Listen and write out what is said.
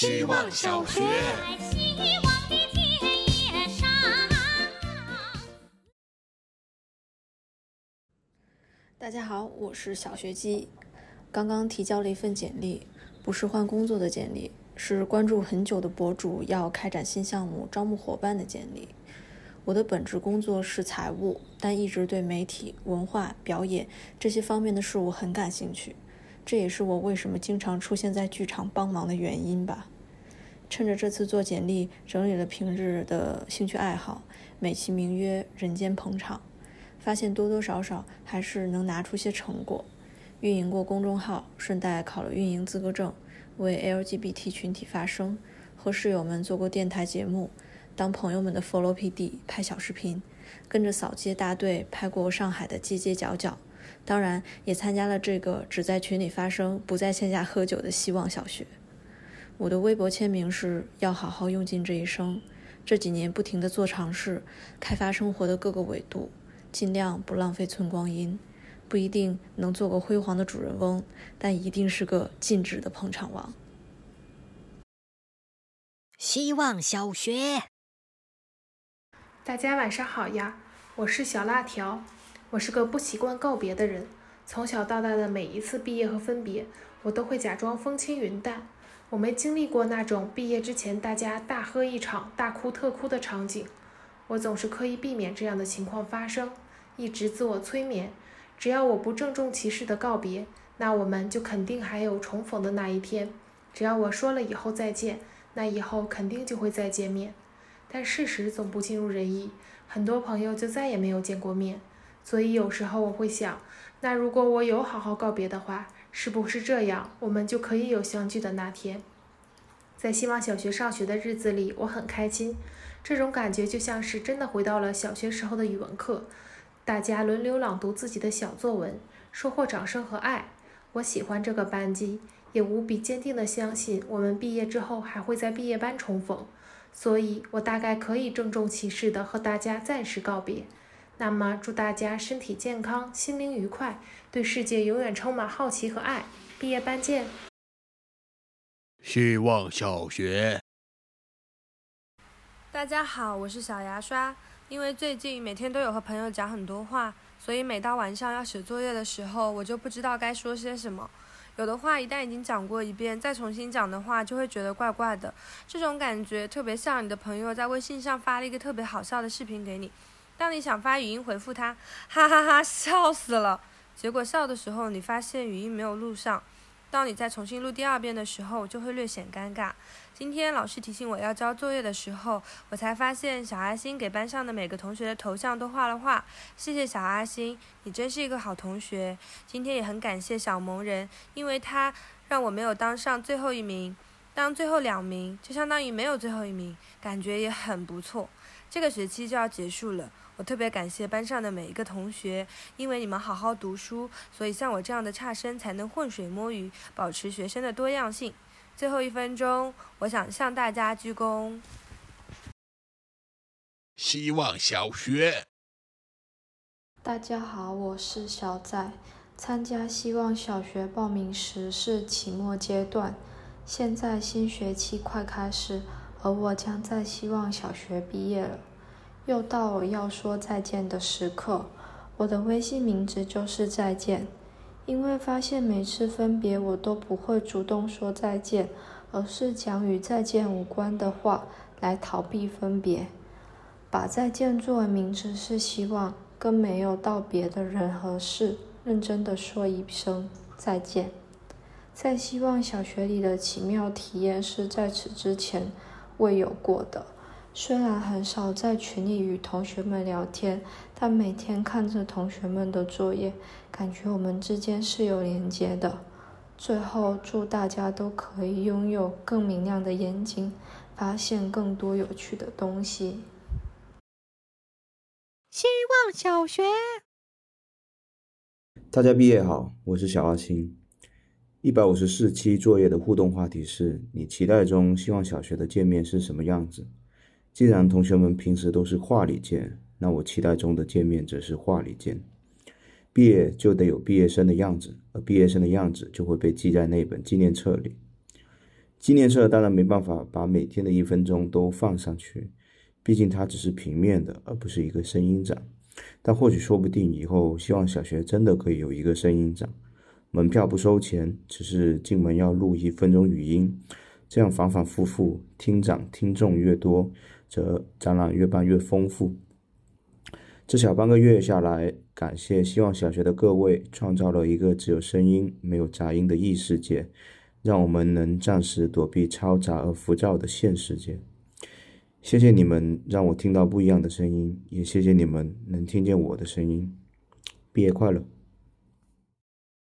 希望小学。大家好，我是小学鸡。刚刚提交了一份简历，不是换工作的简历，是关注很久的博主要开展新项目、招募伙伴的简历。我的本职工作是财务，但一直对媒体、文化、表演这些方面的事物很感兴趣。这也是我为什么经常出现在剧场帮忙的原因吧。趁着这次做简历，整理了平日的兴趣爱好，美其名曰“人间捧场”。发现多多少少还是能拿出些成果。运营过公众号，顺带考了运营资格证，为 LGBT 群体发声。和室友们做过电台节目，当朋友们的 follow PD 拍小视频，跟着扫街大队拍过上海的街街角角。当然，也参加了这个只在群里发声、不在线下喝酒的希望小学。我的微博签名是要好好用尽这一生。这几年不停地做尝试，开发生活的各个维度。尽量不浪费寸光阴，不一定能做个辉煌的主人翁，但一定是个尽职的捧场王。希望小学，大家晚上好呀，我是小辣条，我是个不习惯告别的人。从小到大的每一次毕业和分别，我都会假装风轻云淡。我没经历过那种毕业之前大家大喝一场、大哭特哭的场景。我总是刻意避免这样的情况发生，一直自我催眠。只要我不郑重其事的告别，那我们就肯定还有重逢的那一天。只要我说了以后再见，那以后肯定就会再见面。但事实总不尽如人意，很多朋友就再也没有见过面。所以有时候我会想，那如果我有好好告别的话，是不是这样，我们就可以有相聚的那天？在希望小学上学的日子里，我很开心。这种感觉就像是真的回到了小学时候的语文课，大家轮流朗读自己的小作文，收获掌声和爱。我喜欢这个班级，也无比坚定地相信我们毕业之后还会在毕业班重逢。所以，我大概可以郑重其事的和大家暂时告别。那么，祝大家身体健康，心灵愉快，对世界永远充满好奇和爱。毕业班见。希望小学。大家好，我是小牙刷。因为最近每天都有和朋友讲很多话，所以每到晚上要写作业的时候，我就不知道该说些什么。有的话一旦已经讲过一遍，再重新讲的话，就会觉得怪怪的。这种感觉特别像你的朋友在微信上发了一个特别好笑的视频给你，当你想发语音回复他，哈哈哈，笑死了。结果笑的时候，你发现语音没有录上。当你再重新录第二遍的时候，就会略显尴尬。今天老师提醒我要交作业的时候，我才发现小阿星给班上的每个同学的头像都画了画。谢谢小阿星，你真是一个好同学。今天也很感谢小萌人，因为他让我没有当上最后一名，当最后两名就相当于没有最后一名，感觉也很不错。这个学期就要结束了。我特别感谢班上的每一个同学，因为你们好好读书，所以像我这样的差生才能浑水摸鱼，保持学生的多样性。最后一分钟，我想向大家鞠躬。希望小学，大家好，我是小仔。参加希望小学报名时是期末阶段，现在新学期快开始，而我将在希望小学毕业了。又到了要说再见的时刻，我的微信名字就是再见。因为发现每次分别我都不会主动说再见，而是讲与再见无关的话来逃避分别。把再见作为名字是希望跟没有道别的人和事认真的说一声再见。在希望小学里的奇妙体验是在此之前未有过的。虽然很少在群里与同学们聊天，但每天看着同学们的作业，感觉我们之间是有连接的。最后，祝大家都可以拥有更明亮的眼睛，发现更多有趣的东西。希望小学，大家毕业好，我是小阿星。一百五十四期作业的互动话题是你期待中希望小学的见面是什么样子？既然同学们平时都是话里见，那我期待中的见面则是话里见。毕业就得有毕业生的样子，而毕业生的样子就会被记在那本纪念册里。纪念册当然没办法把每天的一分钟都放上去，毕竟它只是平面的，而不是一个声音展。但或许说不定以后，希望小学真的可以有一个声音展，门票不收钱，只是进门要录一分钟语音，这样反反复复，听长听众越多，则展览越办越丰富。这小半个月下来，感谢希望小学的各位，创造了一个只有声音没有杂音的异世界。让我们能暂时躲避嘈杂而浮躁的现世界。谢谢你们让我听到不一样的声音，也谢谢你们能听见我的声音。毕业快乐！